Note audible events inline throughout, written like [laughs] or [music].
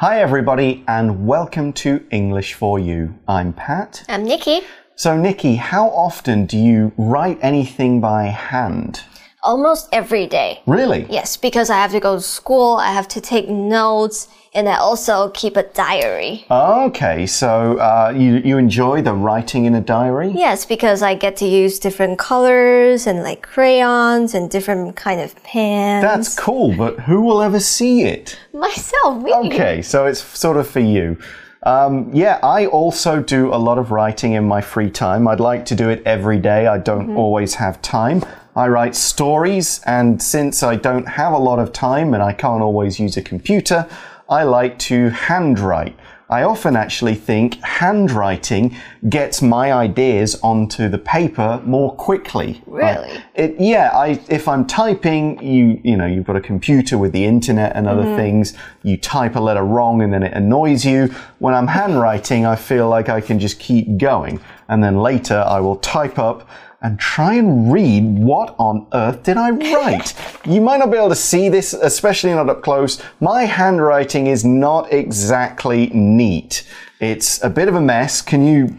Hi, everybody, and welcome to English for You. I'm Pat. I'm Nikki. So, Nikki, how often do you write anything by hand? Almost every day. Really? Yes, because I have to go to school, I have to take notes, and I also keep a diary. Okay, so uh, you, you enjoy the writing in a diary? Yes, because I get to use different colors and like crayons and different kind of pens. That's cool, but who will ever see it? myself. Me. Okay, so it's sort of for you. Um, yeah, I also do a lot of writing in my free time. I'd like to do it every day. I don't always have time. I write stories, and since I don't have a lot of time and I can't always use a computer, I like to handwrite. I often actually think handwriting gets my ideas onto the paper more quickly. Really? I- it, yeah, I, if I'm typing, you, you know, you've got a computer with the internet and other mm-hmm. things. You type a letter wrong and then it annoys you. When I'm handwriting, I feel like I can just keep going. And then later I will type up and try and read what on earth did I write? [laughs] you might not be able to see this, especially not up close. My handwriting is not exactly neat. It's a bit of a mess. Can you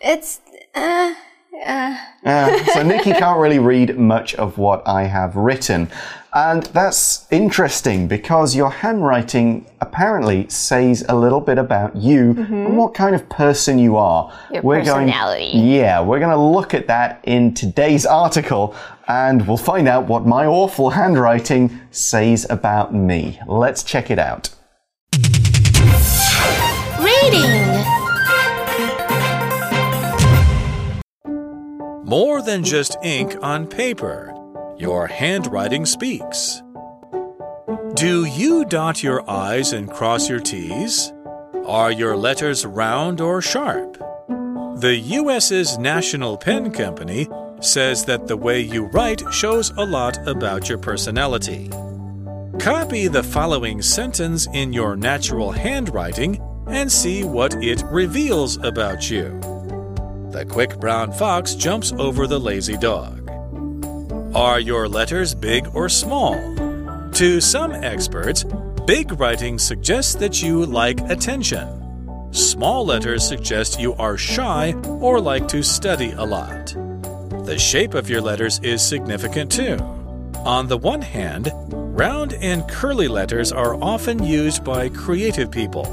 It's uh uh, so Nikki can't really read much of what I have written. And that's interesting because your handwriting apparently says a little bit about you and mm-hmm. what kind of person you are. Your Going, personality. yeah, we're going to look at that in today's article and we'll find out what my awful handwriting says about me. Let's check it out. reading. More than just ink on paper, your handwriting speaks. Do you dot your I's and cross your T's? Are your letters round or sharp? The US's National Pen Company says that the way you write shows a lot about your personality. Copy the following sentence in your natural handwriting and see what it reveals about you. The quick brown fox jumps over the lazy dog. Are your letters big or small? To some experts, big writing suggests that you like attention. Small letters suggest you are shy or like to study a lot. The shape of your letters is significant too. On the one hand, round and curly letters are often used by creative people.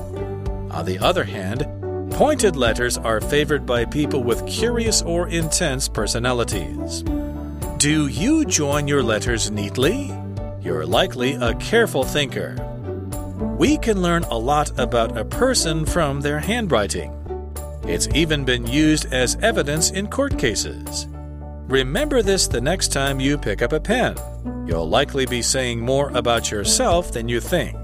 On the other hand, pointed letters are favored by people with curious or intense personalities. Do you join your letters neatly? You're likely a careful thinker. We can learn a lot about a person from their handwriting. It's even been used as evidence in court cases. Remember this the next time you pick up a pen. You'll likely be saying more about yourself than you think.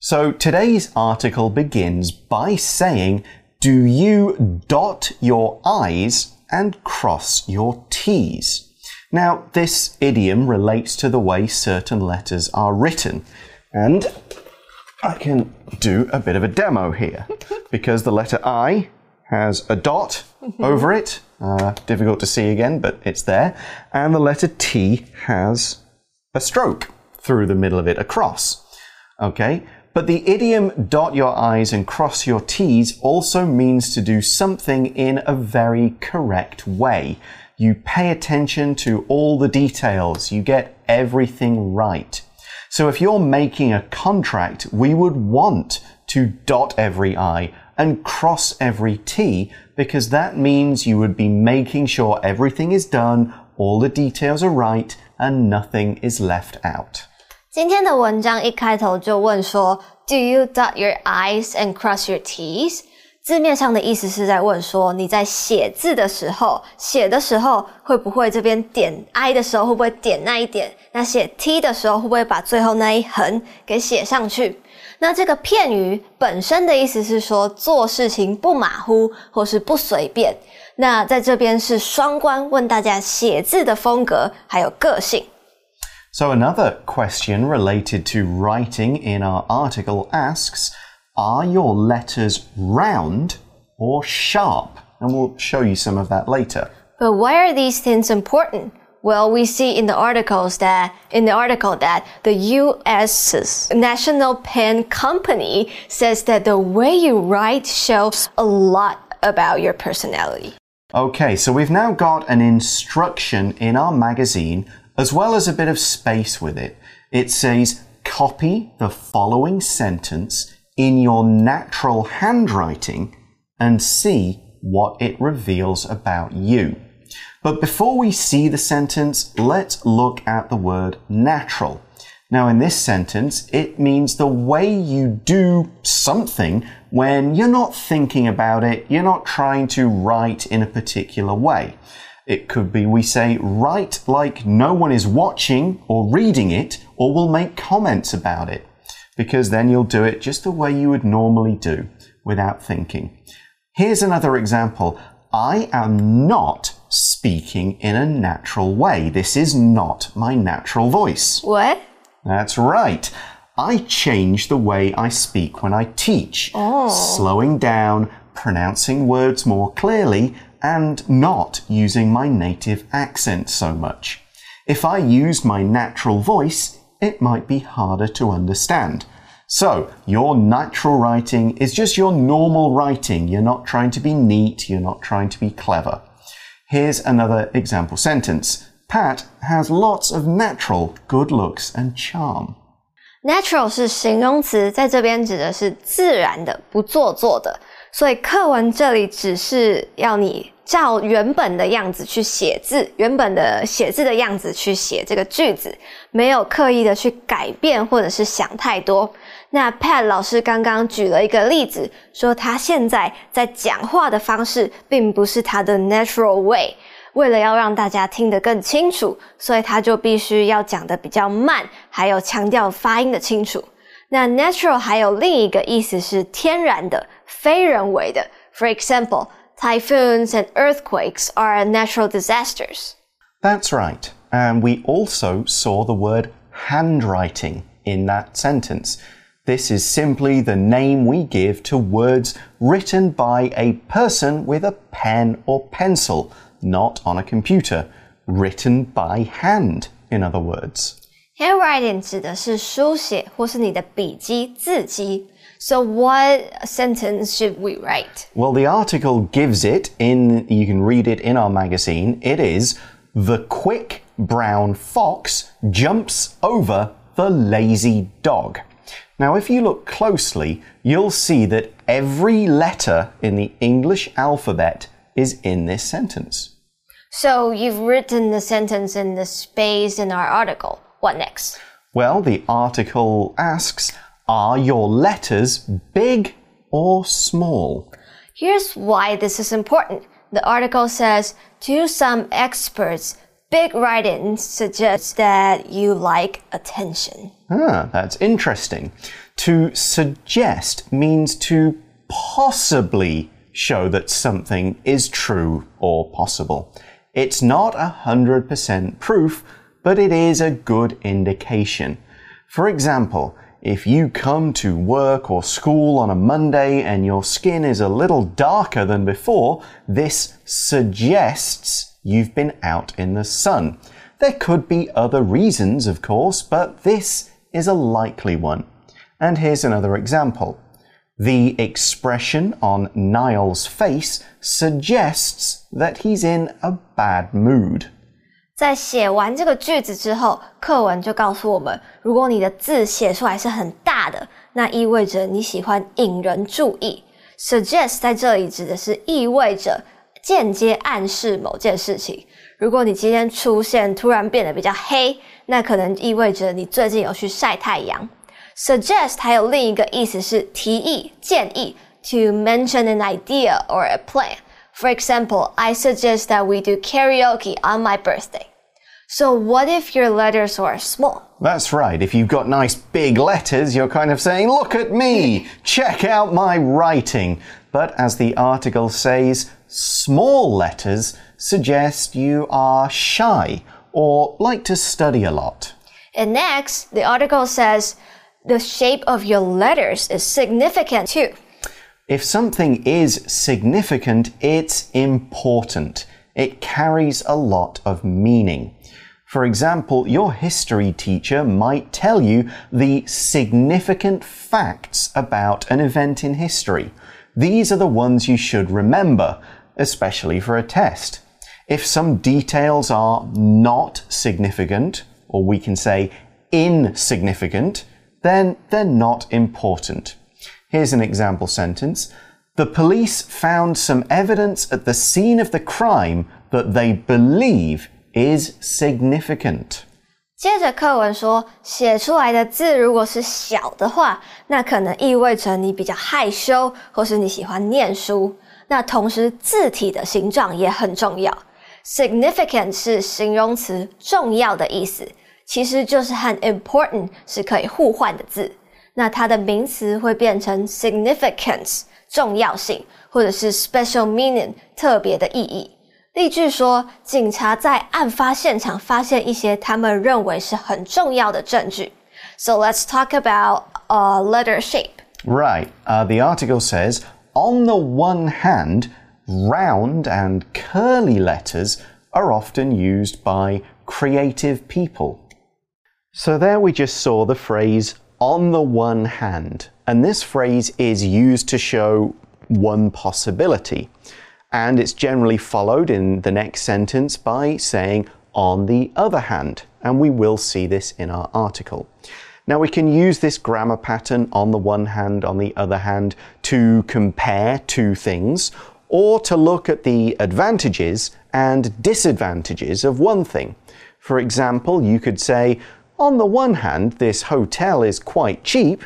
So today's article begins by saying, Do you dot your I's and cross your T's? Now, this idiom relates to the way certain letters are written. And I can do a bit of a demo here [laughs] because the letter I has a dot [laughs] over it. Uh, difficult to see again, but it's there. And the letter T has a stroke through the middle of it, across. Okay? But the idiom dot your I's and cross your T's also means to do something in a very correct way. You pay attention to all the details, you get everything right. So if you're making a contract, we would want to dot every I and cross every T because that means you would be making sure everything is done, all the details are right, and nothing is left out. 今天的文章一开头就问说，Do you dot your I's and cross your T's？字面上的意思是在问说，你在写字的时候，写的时候会不会这边点 I 的时候会不会点那一点？那写 T 的时候会不会把最后那一横给写上去？那这个片语本身的意思是说做事情不马虎或是不随便。那在这边是双关，问大家写字的风格还有个性。So, another question related to writing in our article asks Are your letters round or sharp? And we'll show you some of that later. But why are these things important? Well, we see in the articles that in the article that the U.S.'s National Pen Company says that the way you write shows a lot about your personality. Okay, so we've now got an instruction in our magazine as well as a bit of space with it. It says copy the following sentence in your natural handwriting and see what it reveals about you. But before we see the sentence, let's look at the word natural. Now, in this sentence, it means the way you do something when you're not thinking about it, you're not trying to write in a particular way. It could be we say, write like no one is watching or reading it, or we'll make comments about it. Because then you'll do it just the way you would normally do without thinking. Here's another example. I am not speaking in a natural way. This is not my natural voice. What? That's right. I change the way I speak when I teach, Oh. slowing down, pronouncing words more clearly, and not using my native accent so much. If I used my natural voice, it might be harder to understand. So, your natural writing is just your normal writing. You're not trying to be neat, you're not trying to be clever. Here's another example sentence. Pat has lots of natural good looks and charm. Natural 是形容词，在这边指的是自然的、不做作的。所以课文这里只是要你 照原本的样子去写字，原本的写字的样子去写这个句子，没有刻意的去改变或者是想太多。那 Pat 老师刚刚举了一个例子，说他现在在讲话的方式并不是他的 natural way。为了要让大家听得更清楚，所以他就必须要讲得比较慢，还有强调发音的清楚。那 natural 还有另一个意思是天然的、非人为的。For example, typhoons and earthquakes are natural disasters. That's right. And we also saw the word handwriting in that sentence. This is simply the name we give to words written by a person with a pen or pencil, not on a computer. Written by hand, in other words. Handwriting 指的是书写或是你的笔记、字迹。 so what sentence should we write? Well, the article gives it in, you can read it in our magazine. It is The quick brown fox jumps over the lazy dog. Now, if you look closely, you'll see that every letter in the English alphabet is in this sentence. So you've written the sentence in the space in our article. What next? Well, the article asks, are your letters big or small? Here's why this is important. The article says, to some experts, big writing suggests that you like attention. Ah, that's interesting. To suggest means to possibly show that something is true or possible. It's not a 100% proof, but it is a good indication. For example, if you come to work or school on a Monday and your skin is a little darker than before, this suggests you've been out in the sun. There could be other reasons, of course, but this is a likely one. And here's another example. The expression on Niall's face suggests that he's in a bad mood. 在写完这个句子之后，课文就告诉我们，如果你的字写出来是很大的，那意味着你喜欢引人注意。Suggest 在这里指的是意味着间接暗示某件事情。如果你今天出现突然变得比较黑，那可能意味着你最近有去晒太阳。Suggest 还有另一个意思是提议、建议，to mention an idea or a plan。For example, I suggest that we do karaoke on my birthday. So what if your letters are small? That's right. If you've got nice big letters, you're kind of saying, look at me, [laughs] check out my writing. But as the article says, small letters suggest you are shy or like to study a lot. And next, the article says the shape of your letters is significant too. If something is significant, it's important. It carries a lot of meaning. For example, your history teacher might tell you the significant facts about an event in history. These are the ones you should remember, especially for a test. If some details are not significant, or we can say insignificant, then they're not important. Here's an example sentence. The police found some evidence at the scene of the crime that they believe is significant. 接着课文说，写出来的字如果是小的话，那可能意味着你比较害羞，或是你喜欢念书。那同时字体的形状也很重要。Significant 是形容词，重要的意思，其实就是和 important 是可以互换的字。 那它的名词会变成 significance，重要性，或者是 special meaning，特别的意义。例句说，警察在案发现场发现一些他们认为是很重要的证据。So let's talk about uh, letter shape. Right. Uh, the article says, on the one hand, round and curly letters are often used by creative people. So there we just saw the phrase on the one hand, and this phrase is used to show one possibility. And it's generally followed in the next sentence by saying on the other hand, and we will see this in our article. Now we can use this grammar pattern on the one hand, on the other hand, to compare two things or to look at the advantages and disadvantages of one thing. For example, you could say, on the one hand, this hotel is quite cheap.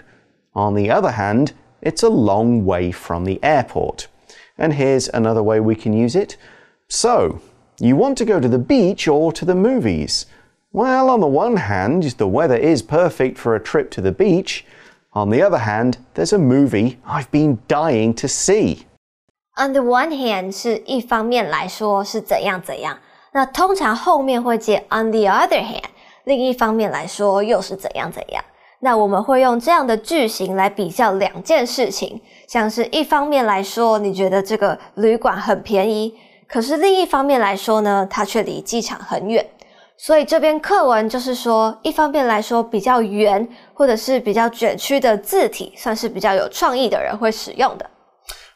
On the other hand, it's a long way from the airport. And here's another way we can use it. So, you want to go to the beach or to the movies? Well, on the one hand, the weather is perfect for a trip to the beach. On the other hand, there's a movie I've been dying to see. On the one hand 是一方面来说是怎样怎样，那通常后面会接 on the other hand， 另一方面来说又是怎样怎样。那我们会用这样的句型来比较两件事情，像是一方面来说，你觉得这个旅馆很便宜，可是另一方面来说呢，它却离机场很远。所以这篇课文就是说，一方面来说比较圆或者是比较卷曲的字体，算是比较有创意的人会使用的。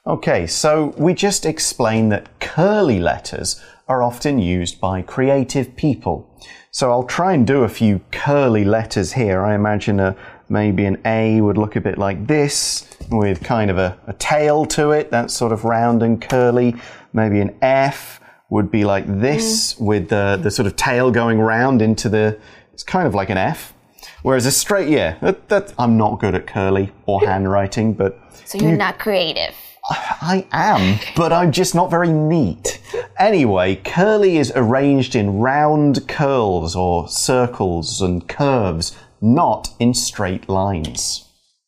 Okay, so we just explain that curly letters are often used by creative people. So I'll try and do a few curly letters here. I imagine a maybe an A would look a bit like this with kind of a, a tail to it, that's sort of round and curly. Maybe an F would be like this mm. with the, the sort of tail going round into the, it's kind of like an F. Whereas a straight, yeah, that, that, I'm not good at curly or [laughs] handwriting, but. So you're you, not creative. I am, but I'm just not very neat. Anyway, curly is arranged in round curls or circles and curves, not in straight lines.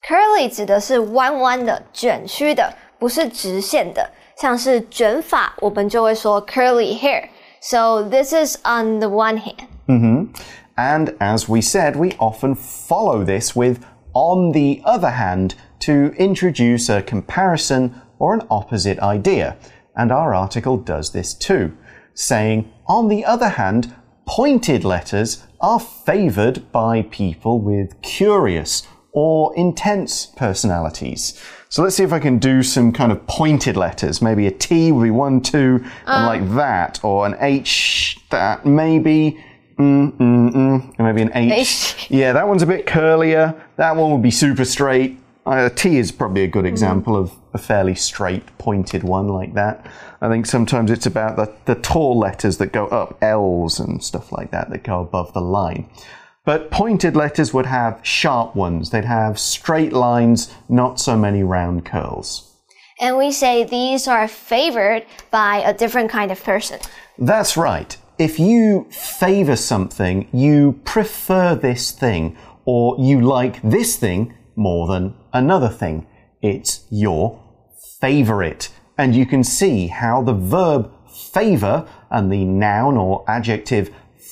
Curly 指的是弯弯的、卷曲的，不是直线的。像是卷发，我们就会说 curly hair. So this is on the one hand. Mm -hmm. And as we said, we often follow this with on the other hand to introduce a comparison or an opposite idea. And our article does this too, saying, on the other hand, pointed letters are favored by people with curious or intense personalities. So let's see if I can do some kind of pointed letters. Maybe a T would be one, two, and uh. like that, or an H that maybe. Mm, mm, mm, and maybe an H. H. Yeah, that one's a bit curlier. That one would be super straight. Uh, a T is probably a good example of a fairly straight, pointed one like that. I think sometimes it's about the, the tall letters that go up, L's and stuff like that, that go above the line. But pointed letters would have sharp ones. They'd have straight lines, not so many round curls. And we say these are favored by a different kind of person. That's right. If you favor something, you prefer this thing, or you like this thing more than another thing. It's your favorite. And you can see how the verb favor and the noun or adjective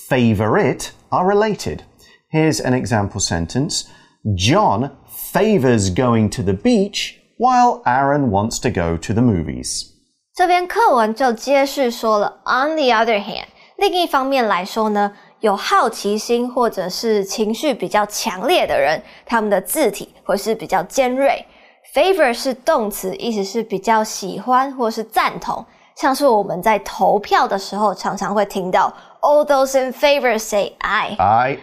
favorite are related. Here's an example sentence John favors going to the beach while Aaron wants to go to the movies. 这边课文就接续说了，on the other hand，另一方面来说呢， 有好奇心或者是情绪比较强烈的人，他们的字体会是比较尖锐。Favor 是动词，意思是比较喜欢或是赞同，像是我们在投票的时候常常会听到 All those in favor say aye。I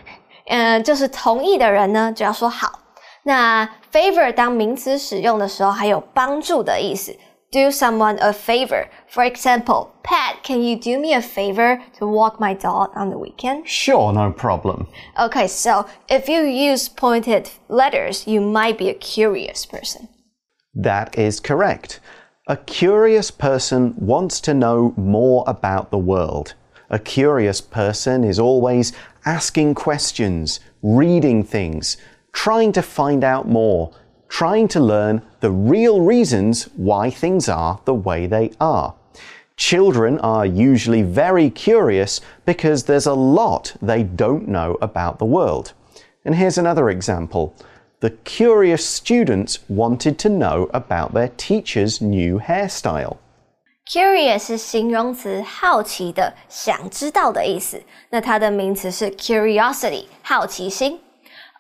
嗯，就是同意的人呢就要说好。那 favor 当名词使用的时候，还有帮助的意思。Do someone a favor. For example, Pat, can you do me a favor to walk my dog on the weekend? sure, no problem. Okay, so if you use pointed letters, you might be a curious person. That is correct. A curious person wants to know more about the world. A curious person is always asking questions, reading things, trying to find out more, trying to learn the real reasons why things are the way they are. Children are usually very curious because there's a lot they don't know about the world. And here's another example. The curious students wanted to know about their teacher's new hairstyle. Curious 是形容词，好奇的、想知道的意思。那它的名词是 curiosity，好奇心。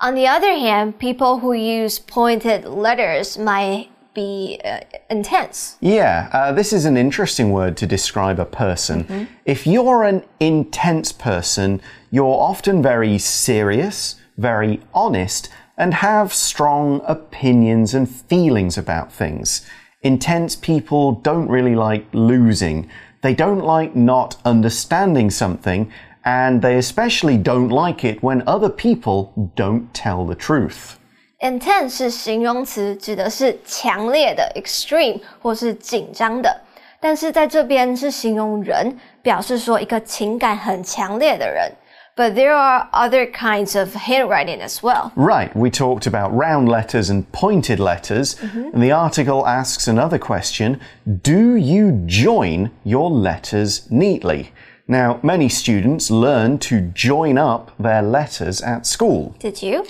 On the other hand, people who use pointed letters might be uh, intense. Yeah, uh, this is an interesting word to describe a person. If you're an intense person, you're often very serious, very honest, and have strong opinions and feelings about things. Intense people don't really like losing. They don't like not understanding something, and they especially don't like it when other people don't tell the truth. Intense 是形容词，指的是强烈的 （extreme） 或是紧张的。但是在这边是形容人，表示说一个情感很强烈的人。But there are other kinds of handwriting as well. Right, we talked about round letters and pointed letters, and the article asks another question Do you join your letters neatly? Now, many students learn to join up their letters at school. Did you?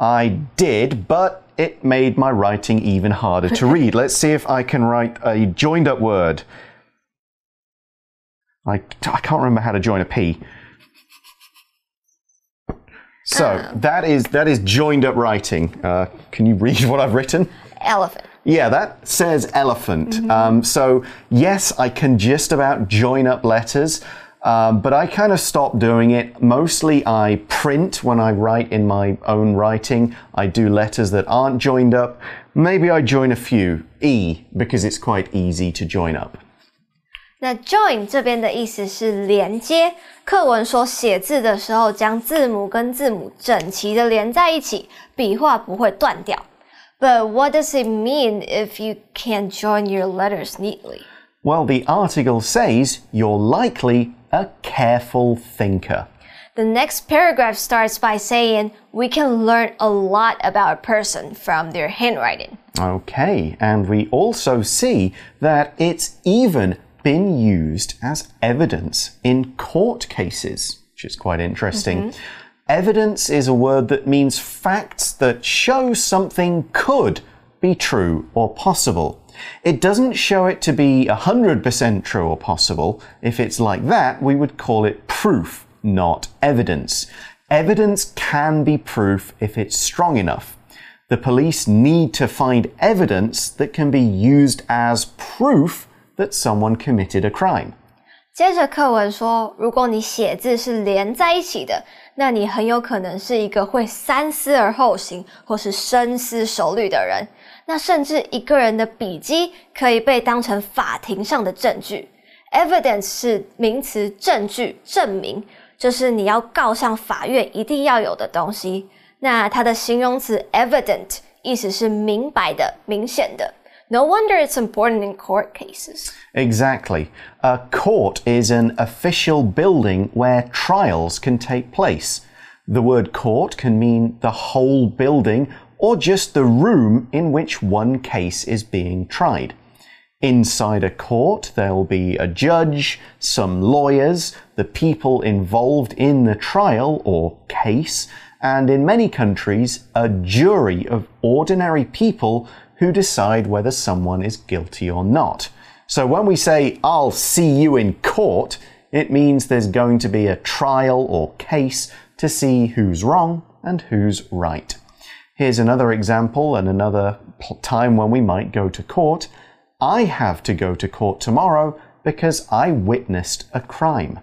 I did, but it made my writing even harder to [laughs] read. Let's see if I can write a joined up word. I, I can't remember how to join a P. So that is that is joined up writing. Uh, can you read [laughs] what I've written? Elephant. Yeah, that says elephant. Um, so yes, I can just about join up letters. Um, but I kind of stopped doing it. Mostly I print when I write in my own writing. I do letters that aren't joined up. Maybe I join a few. E, because it's quite easy to join up. 那 join 这边的意思是连接。课文说写字的时候将字母跟字母整齐的连在一起，笔画不会断掉。But what does it mean if you can't join your letters neatly? Well, the article says you're likely a careful thinker. The next paragraph starts by saying we can learn a lot about a person from their handwriting. Okay, and we also see that it's even been used as evidence in court cases, which is quite interesting. Mm-hmm. Evidence is a word that means facts that show something could be true or possible. It doesn't show it to be 100% true or possible. If it's like that, we would call it proof, not evidence. Evidence can be proof if it's strong enough. The police need to find evidence that can be used as proof that someone committed a crime. 接着课文说，如果你写字是连在一起的，那你很有可能是一个会三思而后行或是深思熟虑的人。 那甚至一个人的笔迹可以被当成法庭上的证据。Evidence 是名词，证据、证明，就是你要告上法院一定要有的东西。那它的形容词 evident 意思是明白的、明显的。No wonder it's important in court cases. Exactly. A court is an official building where trials can take place. The word court can mean the whole building or just the room in which one case is being tried. Inside a court, there'll be a judge, some lawyers, the people involved in the trial or case, and in many countries, a jury of ordinary people who decide whether someone is guilty or not. So when we say, I'll see you in court, it means there's going to be a trial or case to see who's wrong and who's right. Here's another example and another time when we might go to court. I have to go to court tomorrow because I witnessed a crime.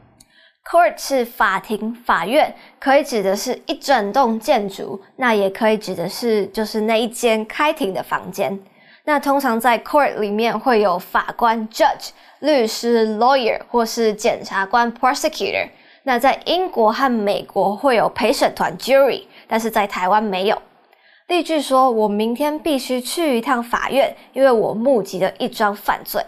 Court 是法庭、法院，可以指的是一整栋建筑，那也可以指的是就是那一间开庭的房间。那通常在 court 里面会有法官 judge、律师 lawyer 或是检察官 prosecutor。那在英国和美国会有陪审团 jury，但是在台湾没有。 例句说：“我明天必须去一趟法院，因为我目击了一桩犯罪。”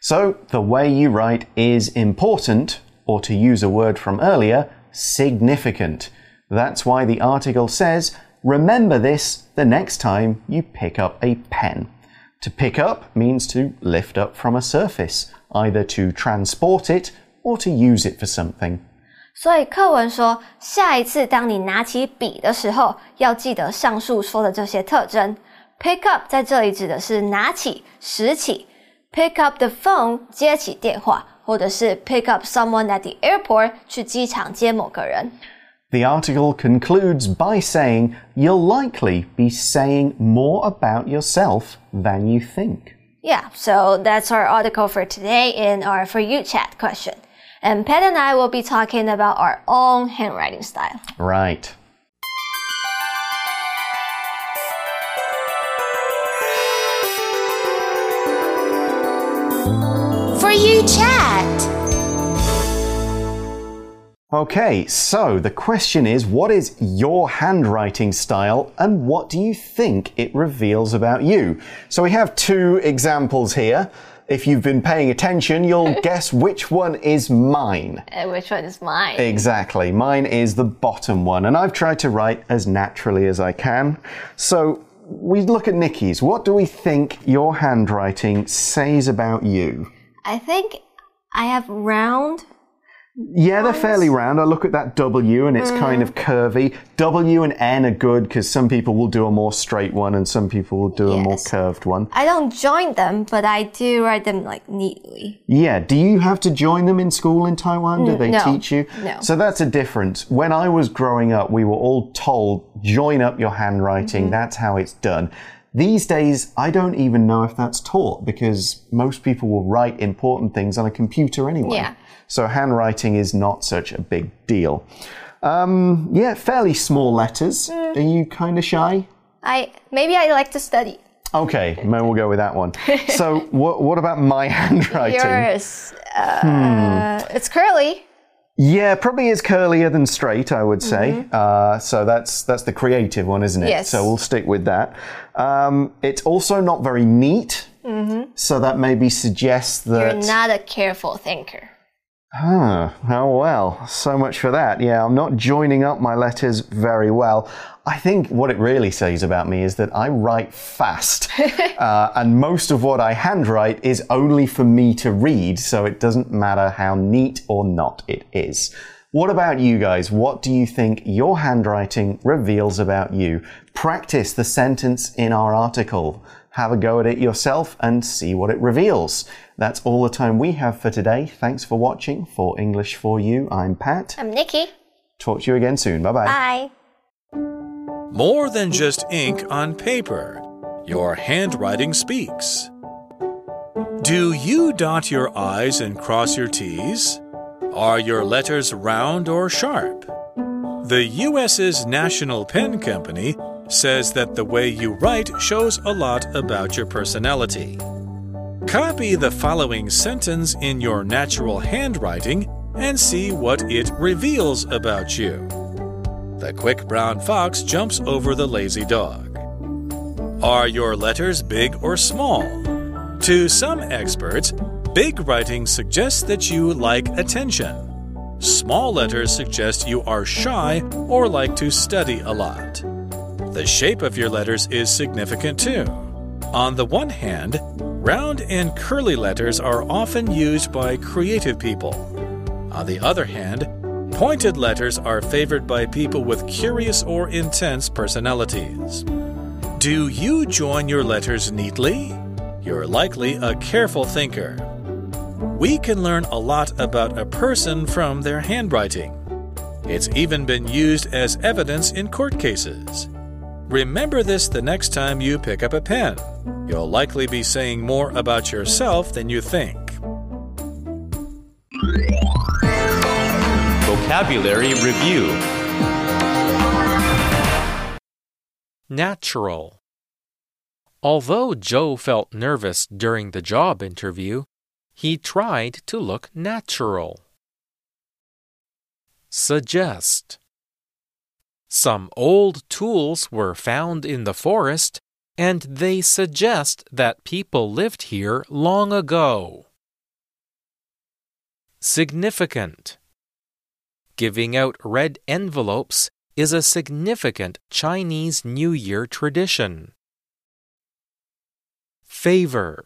So the way you write is important, or to use a word from earlier, significant. That's why the article says, remember this the next time you pick up a pen. To pick up means to lift up from a surface, either to transport it or to use it for something. 所以课文说，下一次当你拿起笔的时候，要记得上述说的这些特征。Pick up 在这里指的是拿起、拾起。Pick up the phone 接起电话，或者是 pick up someone at the airport 去机场接某个人。the article concludes by saying you'll likely be saying more about yourself than you think. Yeah, so that's our article for today in our For You chat question. And Pat and I will be talking about our own handwriting style. Right. For You chat. Okay, so the question is what is your handwriting style and what do you think it reveals about you? So we have two examples here. If you've been paying attention, you'll [laughs] guess which one is mine. And which one is mine? Exactly. Mine is the bottom one, and I've tried to write as naturally as I can. So we look at Nikki's. What do we think your handwriting says about you? I think I have round yeah, they're fairly round. I look at that W and it's mm. kind of curvy. W and N are good because some people will do a more straight one and some people will do yes. a more curved one. I don't join them, but I do write them like neatly. Yeah. Do you have to join them in school in Taiwan? Do they no. teach you? No. So that's a difference. When I was growing up, we were all told join up your handwriting. Mm -hmm. That's how it's done. These days, I don't even know if that's taught because most people will write important things on a computer anyway. Yeah. So handwriting is not such a big deal. Um, yeah, fairly small letters. Mm. Are you kind of shy? I maybe I like to study. Okay, maybe we'll go with that one. so, [laughs] what what about my [laughs] handwriting? Yours, uh, hmm. it's curly. Yeah, probably is curlier than straight, I would say. Mm -hmm. uh, so that's that's the creative one, isn't it? Yes. So we'll stick with that. Um, it's also not very neat. Mm -hmm. So that maybe suggests that you're not a careful thinker. Huh. Oh, well. So much for that. Yeah, I'm not joining up my letters very well. I think what it really says about me is that I write fast. [laughs] uh, and most of what I handwrite is only for me to read, so it doesn't matter how neat or not it is. What about you guys? What do you think your handwriting reveals about you? Practice the sentence in our article. Have a go at it yourself and see what it reveals. That's all the time we have for today. Thanks for watching. For English for You, I'm Pat. I'm Nikki. Talk to you again soon. Bye bye. Bye. More than just ink on paper, your handwriting speaks. Do you dot your I's and cross your T's? Are your letters round or sharp? The U.S.'s National Pen Company says that the way you write shows a lot about your personality. Copy the following sentence in your natural handwriting and see what it reveals about you. The quick brown fox jumps over the lazy dog. Are your letters big or small? To some experts, big writing suggests that you like attention. Small letters suggest you are shy or like to study a lot. The shape of your letters is significant too. On the one hand, round and curly letters are often used by creative people. On the other hand, pointed letters are favored by people with curious or intense personalities. Do you join your letters neatly? You're likely a careful thinker. We can learn a lot about a person from their handwriting. It's even been used as evidence in court cases. Remember this the next time you pick up a pen. You'll likely be saying more about yourself than you think. Vocabulary Review Natural. Although Joe felt nervous during the job interview, he tried to look natural. Suggest. Some old tools were found in the forest, and they suggest that people lived here long ago. Significant. Giving out red envelopes is a significant Chinese New Year tradition. Favor.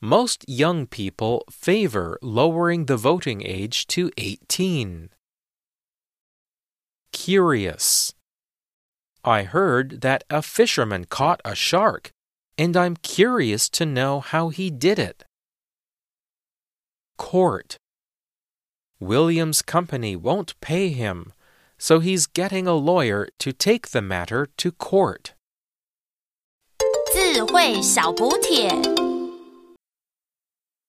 Most young people favor lowering the voting age to 18 Curious. I heard that a fisherman caught a shark, and I'm curious to know how he did it. Court. William's company won't pay him, so he's getting a lawyer to take the matter to court. 智慧小补帖。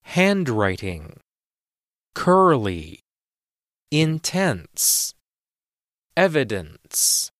Handwriting. Curly. Intense. Evidence.